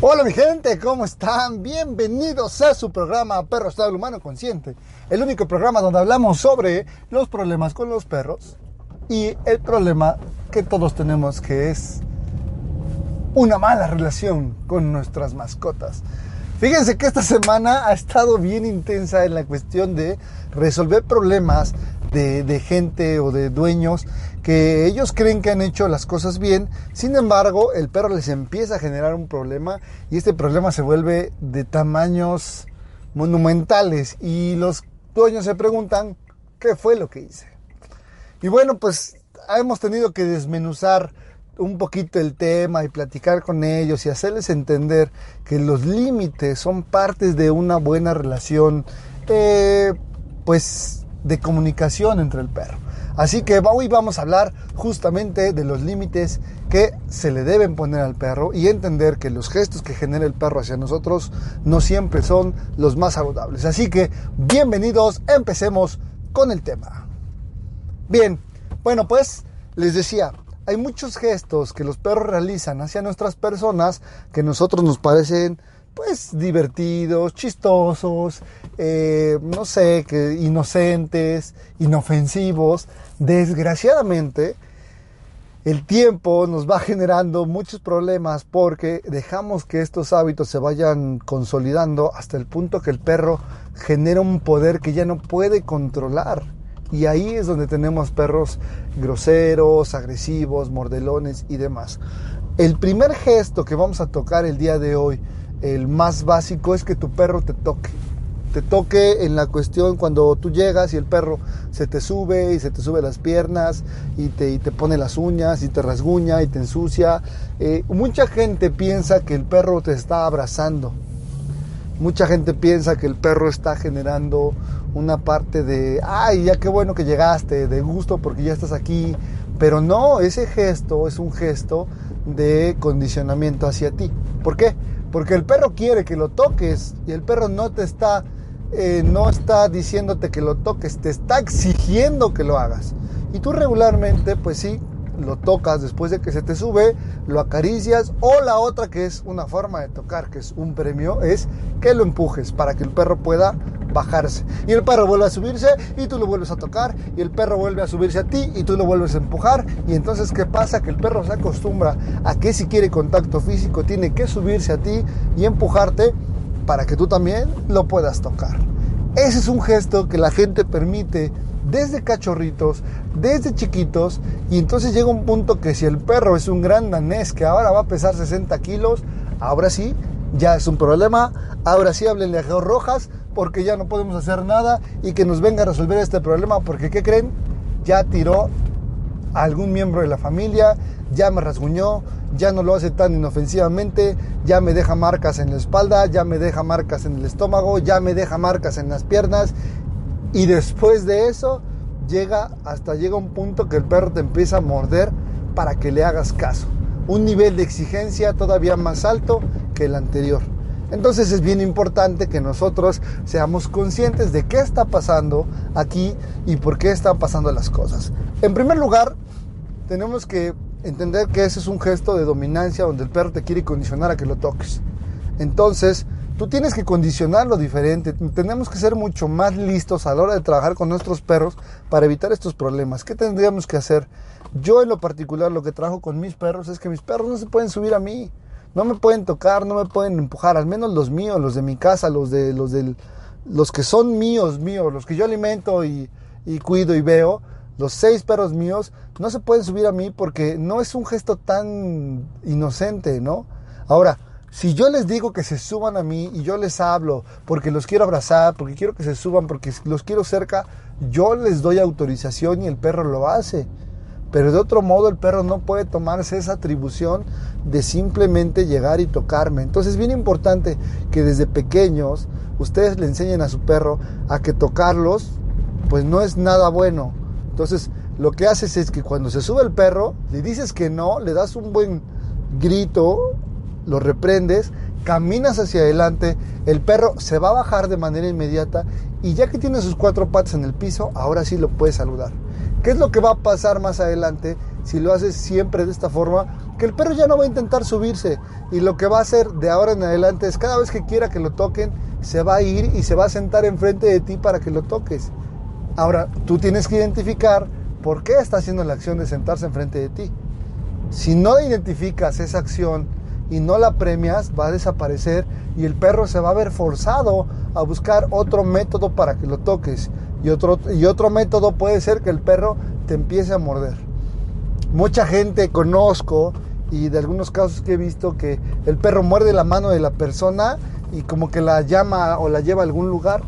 Hola mi gente, ¿cómo están? Bienvenidos a su programa Perro Estado Humano Consciente, el único programa donde hablamos sobre los problemas con los perros y el problema que todos tenemos que es una mala relación con nuestras mascotas. Fíjense que esta semana ha estado bien intensa en la cuestión de resolver problemas de, de, gente o de dueños que ellos creen que han hecho las cosas bien, sin embargo el perro les empieza a generar un problema y este problema se vuelve de tamaños monumentales y los dueños se preguntan qué fue lo que hice. Y bueno, pues hemos tenido que desmenuzar un poquito el tema y platicar con ellos y hacerles entender que los límites son partes de una buena relación, eh, pues de comunicación entre el perro. Así que hoy vamos a hablar justamente de los límites que se le deben poner al perro y entender que los gestos que genera el perro hacia nosotros no siempre son los más saludables. Así que bienvenidos, empecemos con el tema. Bien, bueno pues les decía, hay muchos gestos que los perros realizan hacia nuestras personas que a nosotros nos parecen pues divertidos, chistosos, eh, no sé, que inocentes, inofensivos. Desgraciadamente, el tiempo nos va generando muchos problemas porque dejamos que estos hábitos se vayan consolidando hasta el punto que el perro genera un poder que ya no puede controlar. Y ahí es donde tenemos perros groseros, agresivos, mordelones y demás. El primer gesto que vamos a tocar el día de hoy, el más básico, es que tu perro te toque. Te toque en la cuestión cuando tú llegas y el perro se te sube y se te sube las piernas y te, y te pone las uñas y te rasguña y te ensucia. Eh, mucha gente piensa que el perro te está abrazando. Mucha gente piensa que el perro está generando una parte de, ay, ya qué bueno que llegaste, de gusto porque ya estás aquí. Pero no, ese gesto es un gesto de condicionamiento hacia ti. ¿Por qué? Porque el perro quiere que lo toques y el perro no te está, eh, no está diciéndote que lo toques, te está exigiendo que lo hagas. Y tú regularmente, pues sí, lo tocas después de que se te sube, lo acaricias o la otra que es una forma de tocar, que es un premio, es que lo empujes para que el perro pueda bajarse. Y el perro vuelve a subirse y tú lo vuelves a tocar y el perro vuelve a subirse a ti y tú lo vuelves a empujar. Y entonces, ¿qué pasa? Que el perro se acostumbra a que si quiere contacto físico tiene que subirse a ti y empujarte para que tú también lo puedas tocar. Ese es un gesto que la gente permite desde cachorritos, desde chiquitos, y entonces llega un punto que si el perro es un gran danés que ahora va a pesar 60 kilos, ahora sí, ya es un problema, ahora sí háblenle a Rojas, porque ya no podemos hacer nada y que nos venga a resolver este problema, porque ¿qué creen? Ya tiró a algún miembro de la familia, ya me rasguñó, ya no lo hace tan inofensivamente, ya me deja marcas en la espalda, ya me deja marcas en el estómago, ya me deja marcas en las piernas y después de eso llega hasta llega un punto que el perro te empieza a morder para que le hagas caso. Un nivel de exigencia todavía más alto que el anterior. Entonces es bien importante que nosotros seamos conscientes de qué está pasando aquí y por qué están pasando las cosas. En primer lugar, tenemos que entender que ese es un gesto de dominancia donde el perro te quiere condicionar a que lo toques. Entonces, tú tienes que condicionarlo diferente. Tenemos que ser mucho más listos a la hora de trabajar con nuestros perros para evitar estos problemas. ¿Qué tendríamos que hacer? Yo en lo particular lo que trabajo con mis perros es que mis perros no se pueden subir a mí. No me pueden tocar, no me pueden empujar, al menos los míos, los de mi casa, los de los del los que son míos, míos, los que yo alimento y, y cuido y veo, los seis perros míos no se pueden subir a mí porque no es un gesto tan inocente, ¿no? Ahora, Si yo les digo que se suban a mí y yo les hablo porque los quiero abrazar, porque quiero que se suban, porque los quiero cerca, yo les doy autorización y el perro lo hace. Pero de otro modo el perro no puede tomarse esa atribución de simplemente llegar y tocarme. Entonces es bien importante que desde pequeños ustedes le enseñen a su perro a que tocarlos pues no es nada bueno. Entonces lo que haces es que cuando se sube el perro, le dices que no, le das un buen grito, lo reprendes, caminas hacia adelante, el perro se va a bajar de manera inmediata y ya que tiene sus cuatro patas en el piso, ahora sí lo puedes saludar. ¿Qué es lo que va a pasar más adelante si lo haces siempre de esta forma? Que el perro ya no va a intentar subirse y lo que va a hacer de ahora en adelante es cada vez que quiera que lo toquen, se va a ir y se va a sentar enfrente de ti para que lo toques. Ahora, tú tienes que identificar por qué está haciendo la acción de sentarse enfrente de ti. Si no identificas esa acción y no la premias, va a desaparecer y el perro se va a ver forzado a buscar otro método para que lo toques. Y otro, y otro método puede ser que el perro te empiece a morder. Mucha gente conozco y de algunos casos que he visto que el perro muerde la mano de la persona y como que la llama o la lleva a algún lugar.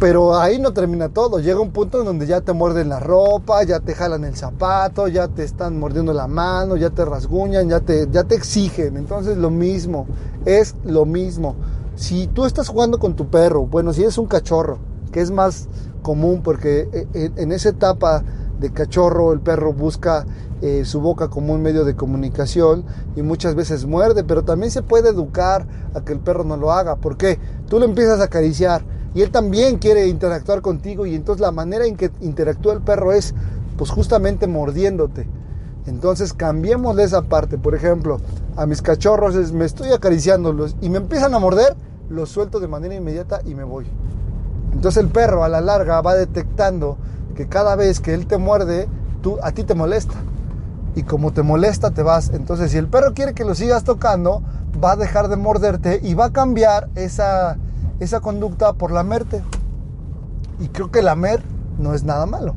Pero ahí no termina todo. Llega un punto en donde ya te muerden la ropa, ya te jalan el zapato, ya te están mordiendo la mano, ya te rasguñan, ya te, ya te exigen. Entonces lo mismo, es lo mismo. Si tú estás jugando con tu perro, bueno, si es un cachorro, que es más común porque eh, en esa etapa de cachorro el perro busca eh, su boca como un medio de comunicación y muchas veces muerde, pero también se puede educar a que el perro no lo haga. ¿Por qué? Tú lo empiezas a acariciar y él también quiere interactuar contigo y entonces la manera en que interactúa el perro es pues justamente mordiéndote. Entonces cambiemos de esa parte. Por ejemplo, a mis cachorros es, me estoy acariciándolos y me empiezan a morder, los suelto de manera inmediata y me voy. Entonces el perro a la larga va detectando que cada vez que él te muerde, tú, a ti te molesta. Y como te molesta, te vas. Entonces si el perro quiere que lo sigas tocando, va a dejar de morderte y va a cambiar esa, esa conducta por lamerte. Y creo que lamer no es nada malo.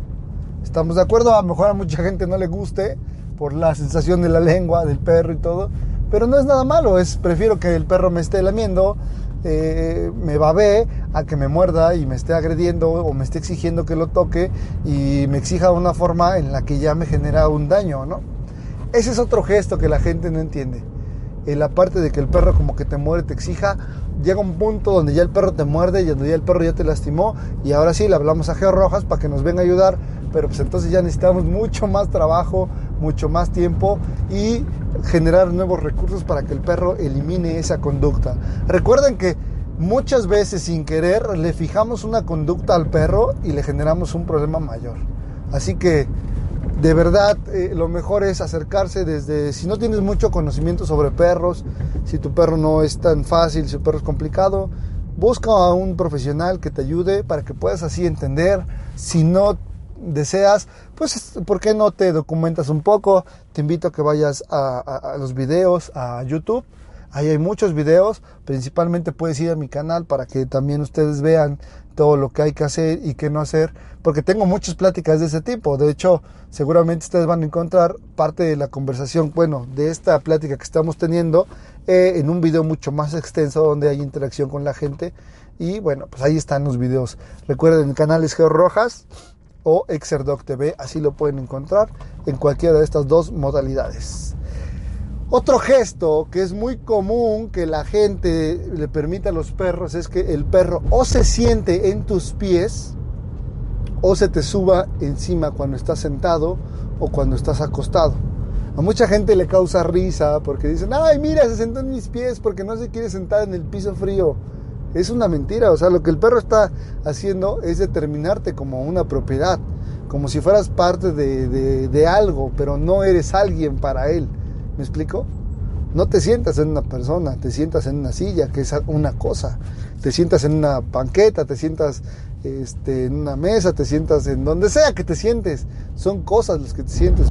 ¿Estamos de acuerdo? A lo mejor a mucha gente no le guste por la sensación de la lengua del perro y todo, pero no es nada malo. Es prefiero que el perro me esté lamiendo eh, me babe a que me muerda y me esté agrediendo o me esté exigiendo que lo toque y me exija de una forma en la que ya me genera un daño, ¿no? Ese es otro gesto que la gente no entiende. En la parte de que el perro como que te muerde, te exija, llega un punto donde ya el perro te muerde y donde ya el perro ya te lastimó y ahora sí le hablamos a Geo Rojas para que nos venga a ayudar, pero pues entonces ya necesitamos mucho más trabajo, mucho más tiempo y generar nuevos recursos para que el perro elimine esa conducta. Recuerden que muchas veces sin querer le fijamos una conducta al perro y le generamos un problema mayor. Así que de verdad eh, lo mejor es acercarse desde, si no tienes mucho conocimiento sobre perros, si tu perro no es tan fácil, si tu perro es complicado, busca a un profesional que te ayude para que puedas así entender. Si no deseas, pues, ¿por qué no te documentas un poco? Te invito a que vayas a, los videos, a YouTube. Ahí hay muchos videos, principalmente puedes ir a mi canal para que también ustedes vean todo lo que hay que hacer y qué no hacer, porque tengo muchas pláticas de ese tipo. De hecho, seguramente ustedes van a encontrar parte de la conversación, bueno, de esta plática que estamos teniendo eh, en un video mucho más extenso donde hay interacción con la gente. Y bueno, pues ahí están los videos. Recuerden, el canal es Geo Rojas o Exerdoc TV, así lo pueden encontrar en cualquiera de estas dos modalidades. Otro gesto que es muy común que la gente le permita a los perros es que el perro o se siente en tus pies o se te suba encima cuando estás sentado o cuando estás acostado. A mucha gente le causa risa porque dicen, ay, mira, se sentó en mis pies porque no se quiere sentar en el piso frío es una mentira. O sea, lo que el perro está haciendo es determinarte como una propiedad, como si fueras parte de, algo, pero no eres alguien para él. ¿Me explico? No te sientas en una persona, te sientas en una silla, que es una cosa. Te sientas en una banqueta, te sientas este, en una mesa, te sientas en donde sea que te sientes. Son cosas las que te sientes.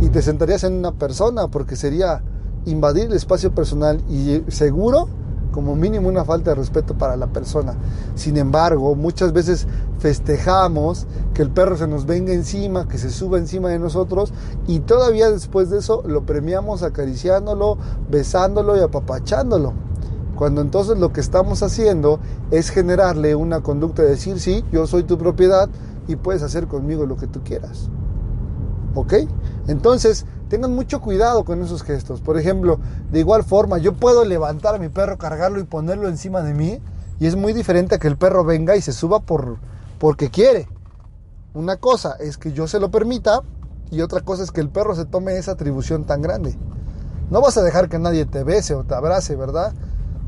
Y te sentarías en una persona porque sería invadir el espacio personal y seguro como mínimo una falta de respeto para la persona. Sin embargo, muchas veces festejamos que el perro se nos venga encima, que se suba encima de nosotros y todavía después de eso lo premiamos acariciándolo, besándolo y apapachándolo. Cuando entonces lo que estamos haciendo es generarle una conducta de decir, sí, yo soy tu propiedad y puedes hacer conmigo lo que tú quieras. ¿Ok? Entonces, tengan mucho cuidado con esos gestos. Por ejemplo, de igual forma, yo puedo levantar a mi perro, cargarlo y ponerlo encima de mí. Y es muy diferente a que el perro venga y se suba por, porque quiere. Una cosa es que yo se lo permita y otra cosa es que el perro se tome esa atribución tan grande. No vas a dejar que nadie te bese o te abrace, ¿verdad?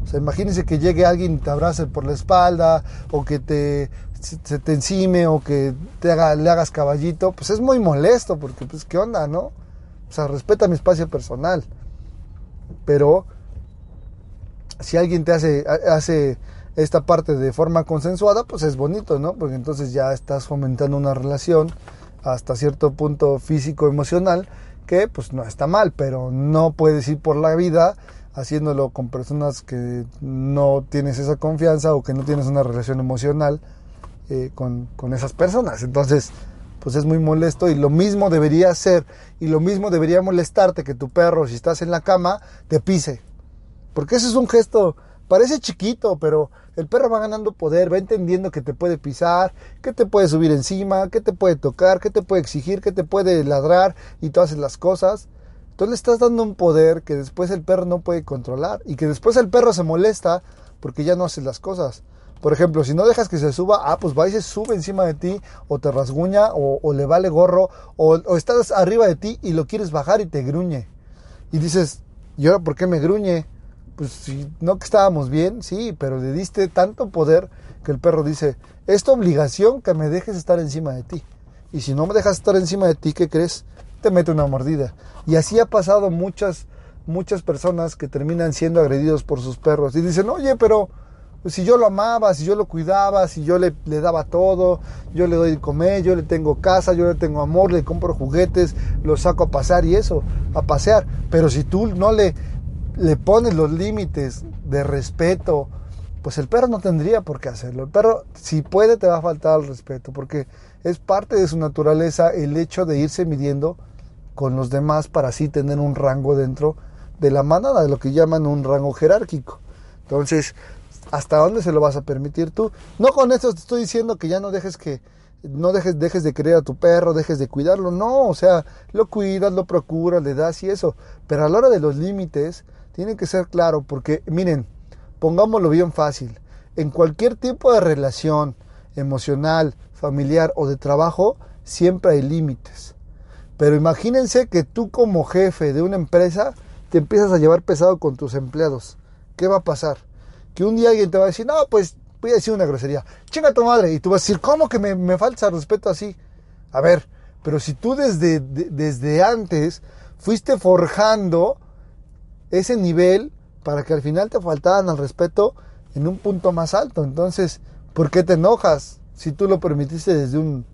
O sea, imagínense que llegue alguien y te abrace por la espalda o que te se te encime o que te haga, le hagas caballito, pues es muy molesto porque pues qué onda, ¿no? O sea, respeta mi espacio personal. Pero si alguien te hace, hace esta parte de forma consensuada, pues es bonito, ¿no? Porque entonces ya estás fomentando una relación hasta cierto punto físico emocional que pues no está mal, pero no puedes ir por la vida haciéndolo con personas que no tienes esa confianza o que no tienes una relación emocional eh, con, con esas personas. Entonces, pues es muy molesto y lo mismo debería ser y lo mismo debería molestarte que tu perro, si estás en la cama, te pise. Porque ese es un gesto, parece chiquito, pero el perro va ganando poder, va entendiendo que te puede pisar, que te puede subir encima, que te puede tocar, que te puede exigir, que te puede ladrar y todas las cosas. Entonces le estás dando un poder que después el perro no puede controlar y que después el perro se molesta porque ya no haces las cosas. Por ejemplo, si no dejas que se suba, ah, pues va y se sube encima de ti, o te rasguña, o, le vale gorro, o, estás arriba de ti y lo quieres bajar y te gruñe. Y dices, ¿y ahora por qué me gruñe? Pues si no que estábamos bien, sí, pero le diste tanto poder que el perro dice, es tu obligación que me dejes estar encima de ti. Y si no me dejas estar encima de ti, ¿qué crees? Te mete una mordida. Y así ha pasado muchas, muchas personas que terminan siendo agredidos por sus perros. Y dicen, oye, pero si yo lo amaba, si yo lo cuidaba, si yo le, le, daba todo, yo le doy de comer, yo le tengo casa, yo le tengo amor, le compro juguetes, lo saco a pasar y eso, a pasear. Pero si tú no le, le pones los límites de respeto, pues el perro no tendría por qué hacerlo. El perro, si puede, te va a faltar el respeto, porque es parte de su naturaleza el hecho de irse midiendo con los demás para así tener un rango dentro de la manada, de lo que llaman un rango jerárquico. Entonces, ¿Hasta dónde se lo vas a permitir tú? No con esto te estoy diciendo que ya no dejes que no dejes, dejes de querer a tu perro, dejes de cuidarlo, no, o sea, lo cuidas, lo procuras, le das y eso, pero a la hora de los límites tiene que ser claro, porque miren, pongámoslo bien fácil, en cualquier tipo de relación emocional, familiar o de trabajo, siempre hay límites. Pero imagínense que tú como jefe de una empresa te empiezas a llevar pesado con tus empleados. ¿Qué va a pasar? Que un día alguien te va a decir, no, pues voy a decir una grosería, chinga tu madre, y tú vas a decir, ¿cómo que me, me falta respeto así? A ver, pero si tú desde, desde antes fuiste forjando ese nivel para que al final te faltaran al respeto en un punto más alto, entonces, ¿por qué te enojas si tú lo permitiste desde un,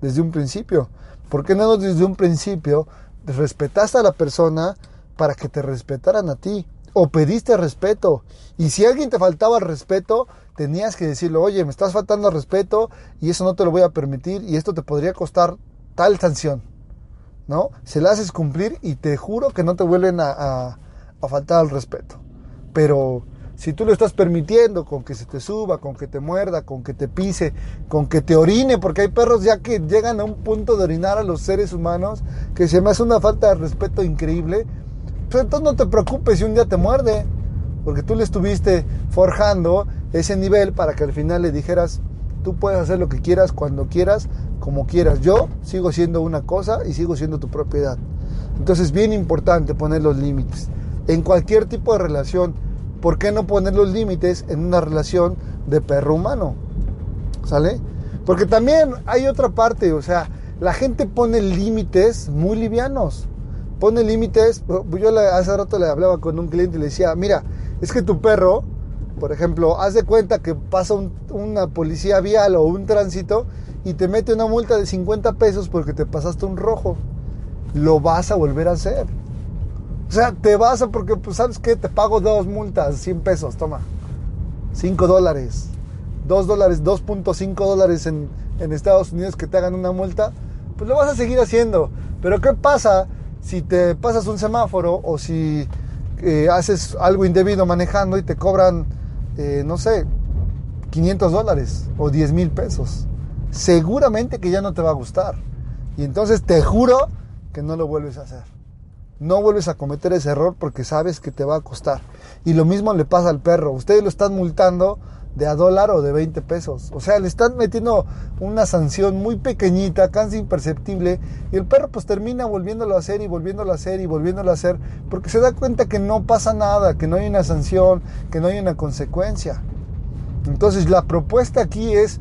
desde un principio? ¿Por qué no desde un principio respetaste a la persona para que te respetaran a ti? O pediste respeto. Y si alguien te faltaba el respeto, tenías que decirle, oye, me estás faltando el respeto y eso no te lo voy a permitir y esto te podría costar tal sanción. ¿No? Se la haces cumplir y te juro que no te vuelven a, a faltar el respeto. Pero si tú lo estás permitiendo con que se te suba, con que te muerda, con que te pise, con que te orine, porque hay perros ya que llegan a un punto de orinar a los seres humanos que se me hace una falta de respeto increíble pues entonces no te preocupes si un día te muerde, porque tú le estuviste forjando ese nivel para que al final le dijeras, tú puedes hacer lo que quieras, cuando quieras, como quieras. Yo sigo siendo una cosa y sigo siendo tu propiedad. Entonces es bien importante poner los límites. En cualquier tipo de relación, ¿por qué no poner los límites en una relación de perro humano? ¿Sale? Porque también hay otra parte, o sea, la gente pone límites muy livianos pone límites. Yo hace rato le hablaba con un cliente y le decía, mira, es que tu perro, por ejemplo, haz de cuenta que pasa una policía vial o un tránsito y te mete una multa de 50 pesos porque te pasaste un rojo. Lo vas a volver a hacer. O sea, te vas a porque, pues, ¿sabes qué? Te pago dos multas, 100 pesos, toma. 5 dólares, 2 dólares, 2.5 dólares en, en Estados Unidos que te hagan una multa, pues lo vas a seguir haciendo. Pero ¿qué pasa si te pasas un semáforo o si eh, haces algo indebido manejando y te cobran, eh, no sé, 500 dólares o 10 mil pesos? Seguramente que ya no te va a gustar. Y entonces te juro que no lo vuelves a hacer. No vuelves a cometer ese error porque sabes que te va a costar. Y lo mismo le pasa al perro. Ustedes lo están multando de a dólar o de 20 pesos. O sea, le están metiendo una sanción muy pequeñita, casi imperceptible, y el perro pues termina volviéndolo a hacer y volviéndolo a hacer y volviéndolo a hacer, porque se da cuenta que no pasa nada, que no hay una sanción, que no hay una consecuencia. Entonces la propuesta aquí es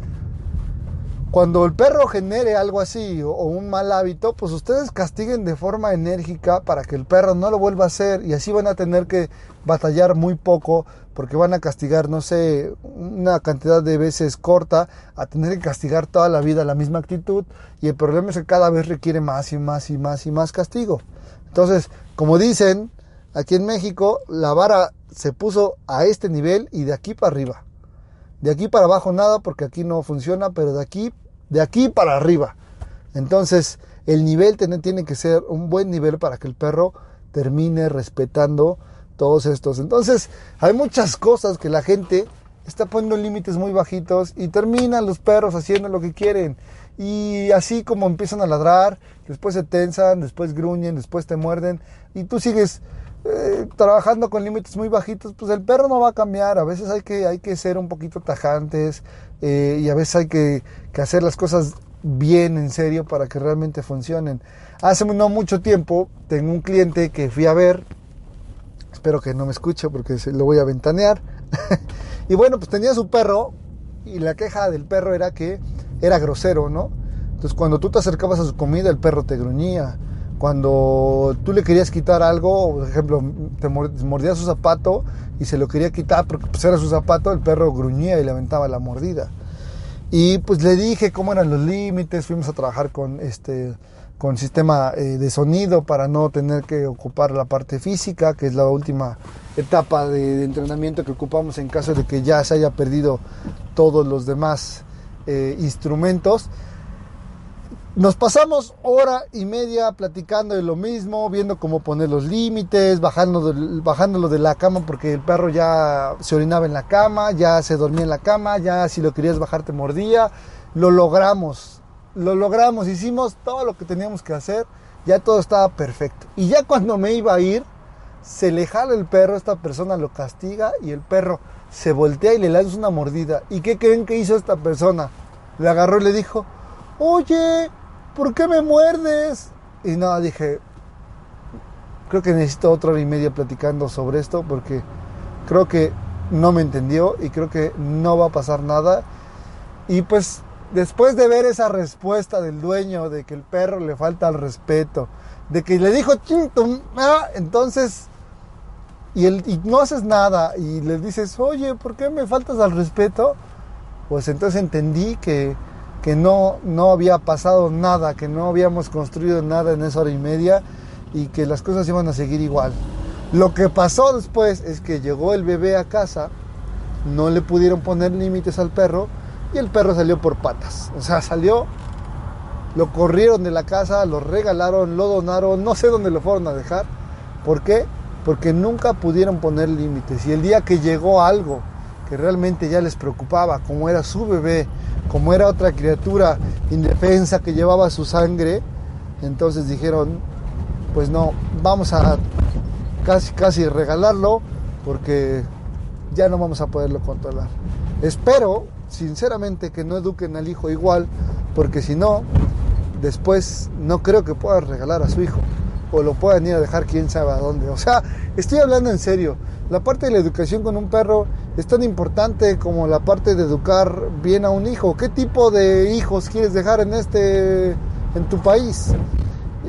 cuando el perro genere algo así o, un mal hábito, pues ustedes castiguen de forma enérgica para que el perro no lo vuelva a hacer y así van a tener que batallar muy poco porque van a castigar, no sé, una cantidad de veces corta a tener que castigar toda la vida la misma actitud y el problema es que cada vez requiere más y más y más y más castigo. Entonces, como dicen, aquí en México la vara se puso a este nivel y de aquí para arriba. De aquí para abajo nada porque aquí no funciona, pero de aquí de aquí para arriba. Entonces, el nivel tiene que ser un buen nivel para que el perro termine respetando todos estos. Entonces, hay muchas cosas que la gente está poniendo límites muy bajitos y terminan los perros haciendo lo que quieren. Y así como empiezan a ladrar, después se tensan, después gruñen, después te muerden y tú sigues eh, trabajando con límites muy bajitos, pues el perro no va a cambiar. A veces hay que, hay que ser un poquito tajantes eh, y a veces hay que, que, hacer las cosas bien, en serio, para que realmente funcionen. Hace no mucho tiempo tengo un cliente que fui a ver, espero que no me escuche porque se lo voy a ventanear. y bueno, pues tenía su perro y la queja del perro era que era grosero, ¿no? Entonces cuando tú te acercabas a su comida el perro te gruñía cuando tú le querías quitar algo, por ejemplo, te mordía su zapato y se lo quería quitar porque pues era su zapato, el perro gruñía y le aventaba la mordida. Y pues le dije cómo eran los límites, fuimos a trabajar con este con sistema eh, de sonido para no tener que ocupar la parte física, que es la última etapa de, entrenamiento que ocupamos en caso de que ya se haya perdido todos los demás eh, instrumentos. Nos pasamos hora y media platicando de lo mismo, viendo cómo poner los límites, bajándolo de la cama porque el perro ya se orinaba en la cama, ya se dormía en la cama, ya si lo querías bajar te mordía. Lo logramos, lo logramos, hicimos todo lo que teníamos que hacer, ya todo estaba perfecto. Y ya cuando me iba a ir, se le jala el perro, esta persona lo castiga y el perro se voltea y le lanza una mordida. ¿Y qué creen que hizo esta persona? Le agarró y le dijo, oye, ¿por qué me muerdes? Y no, dije, creo que necesito otra hora y media platicando sobre esto porque creo que no me entendió y creo que no va a pasar nada. Y pues después de ver esa respuesta del dueño de que el perro le falta el respeto, de que le dijo, ah", entonces, y, el, y no haces nada y le dices, oye, ¿por qué me faltas al respeto? Pues entonces entendí que que no, no había pasado nada, que no habíamos construido nada en esa hora y media y que las cosas iban a seguir igual. Lo que pasó después es que llegó el bebé a casa, no le pudieron poner límites al perro y el perro salió por patas. O sea, salió, lo corrieron de la casa, lo regalaron, lo donaron, no sé dónde lo fueron a dejar. ¿Por qué? Porque nunca pudieron poner límites. Y el día que llegó algo que realmente ya les preocupaba, como era su bebé, como era otra criatura indefensa que llevaba su sangre, entonces dijeron, pues no, vamos a casi, casi regalarlo porque ya no vamos a poderlo controlar. Espero, sinceramente, que no eduquen al hijo igual, porque si no, después no creo que puedan regalar a su hijo o lo puedan ir a dejar quién sabe a dónde. O sea, estoy hablando en serio. La parte de la educación con un perro es tan importante como la parte de educar bien a un hijo. ¿Qué tipo de hijos quieres dejar en este en tu país?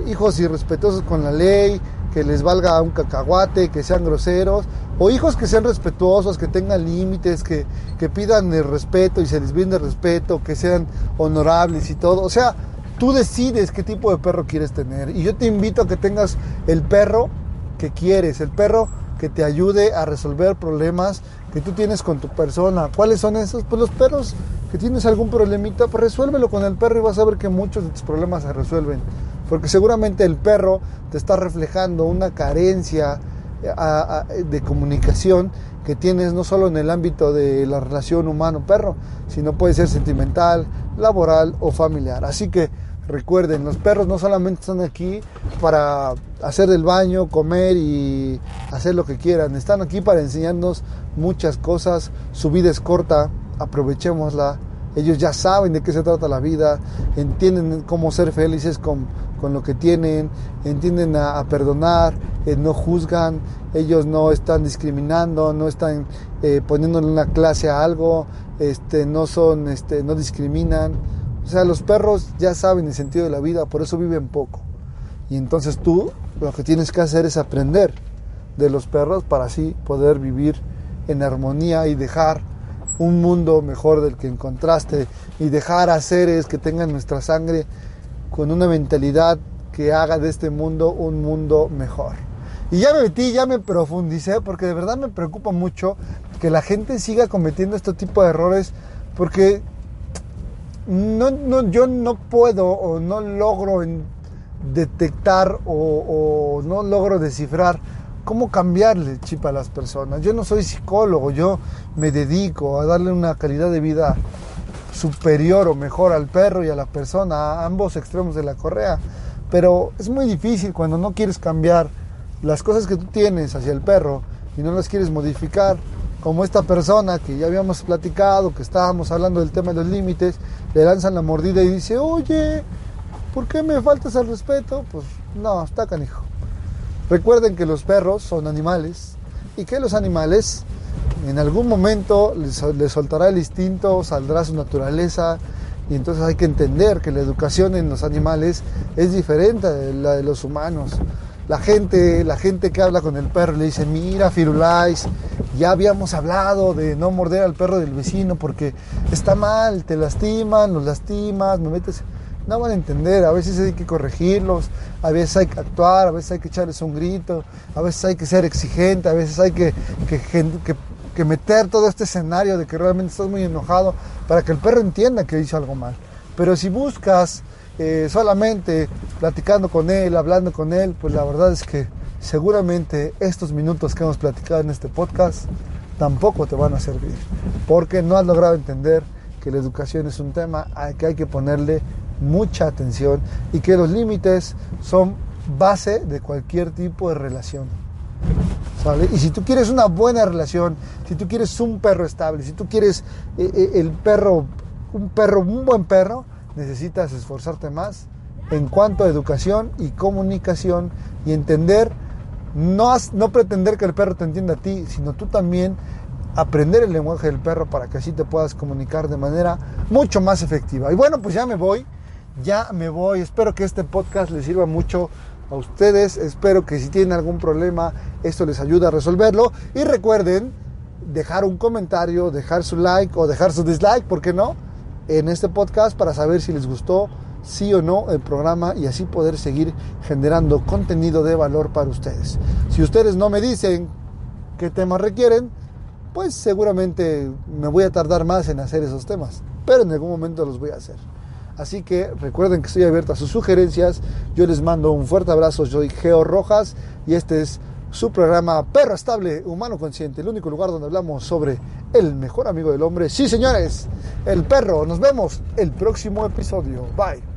Hijos irrespetuosos con la ley, que les valga un cacahuate, que sean groseros, o hijos que sean respetuosos, que tengan límites, que, que pidan el respeto y se les brinde respeto, que sean honorables y todo. O sea, tú decides qué tipo de perro quieres tener. Y yo te invito a que tengas el perro que quieres, el perro que te ayude a resolver problemas que tú tienes con tu persona. ¿Cuáles son esos? Pues los perros que tienes algún problemita, pues resuélvelo con el perro y vas a ver que muchos de tus problemas se resuelven. Porque seguramente el perro te está reflejando una carencia eh, de comunicación que tienes no solo en el ámbito de la relación humano-perro, sino puede ser sentimental, laboral o familiar. Así que recuerden, los perros no solamente están aquí para hacer el baño, comer y hacer lo que quieran, están aquí para enseñarnos muchas cosas, su vida es corta, aprovechémosla, ellos ya saben de qué se trata la vida, entienden cómo ser felices con, con lo que tienen, entienden a, perdonar, eh, no juzgan, ellos no están discriminando, no están eh, poniéndole una clase a algo, este, no son, este, no discriminan. O sea, los perros ya saben el sentido de la vida, por eso viven poco. Y entonces tú lo que tienes que hacer es aprender de los perros para así poder vivir en armonía y dejar un mundo mejor del que encontraste y dejar a seres que tengan nuestra sangre con una mentalidad que haga de este mundo un mundo mejor. Y ya me metí, ya me profundicé, porque de verdad me preocupa mucho que la gente siga cometiendo este tipo de errores, porque no, no, yo no puedo o no logro detectar o, o no logro descifrar cómo cambiarle el chip a las personas. Yo no soy psicólogo, yo me dedico a darle una calidad de vida superior o mejor al perro y a la persona, a ambos extremos de la correa. Pero es muy difícil cuando no quieres cambiar las cosas que tú tienes hacia el perro y no las quieres modificar. Como esta persona que ya habíamos platicado, que estábamos hablando del tema de los límites, le lanzan la mordida y dice, oye, ¿por qué me faltas al respeto? Pues no, está canijo. Recuerden que los perros son animales y que los animales en algún momento les, soltará el instinto, saldrá su naturaleza y entonces hay que entender que la educación en los animales es diferente de la de los humanos. La gente, la gente que habla con el perro le dice, mira Firulais, ya habíamos hablado de no morder al perro del vecino porque está mal, te lastiman, los lastimas, me metes no van a entender, a veces hay que corregirlos, a veces hay que actuar, a veces hay que echarles un grito, a veces hay que ser exigente, a veces hay que, que, meter todo este escenario de que realmente estás muy enojado para que el perro entienda que hizo algo mal. Pero si buscas eh, solamente platicando con él, hablando con él, pues la verdad es que seguramente estos minutos que hemos platicado en este podcast tampoco te van a servir, porque no has logrado entender que la educación es un tema que hay que ponerle mucha atención y que los límites son base de cualquier tipo de relación. Y si tú quieres una buena relación, si tú quieres un perro estable, si tú quieres eh, eh, el perro, un perro, un buen perro, necesitas esforzarte más en cuanto a educación y comunicación y entender, no, no pretender que el perro te entienda a ti, sino tú también aprender el lenguaje del perro para que así te puedas comunicar de manera mucho más efectiva. Y bueno, pues ya me voy ya me voy. Espero que este podcast les sirva mucho a ustedes. Espero que si tienen algún problema, esto les ayude a resolverlo. Y recuerden dejar un comentario, dejar su like o dejar su dislike, ¿por qué no? En este podcast para saber si les gustó, sí o no el programa y así poder seguir generando contenido de valor para ustedes. Si ustedes no me dicen qué temas requieren, pues seguramente me voy a tardar más en hacer esos temas, pero en algún momento los voy a hacer. Así que recuerden que estoy abierto a sus sugerencias. Yo les mando un fuerte abrazo. Soy Geo Rojas y este es su programa Perro Estable, Humano Consciente, el único lugar donde hablamos sobre el mejor amigo del hombre. Sí, señores, el perro. Nos vemos el próximo episodio. Bye.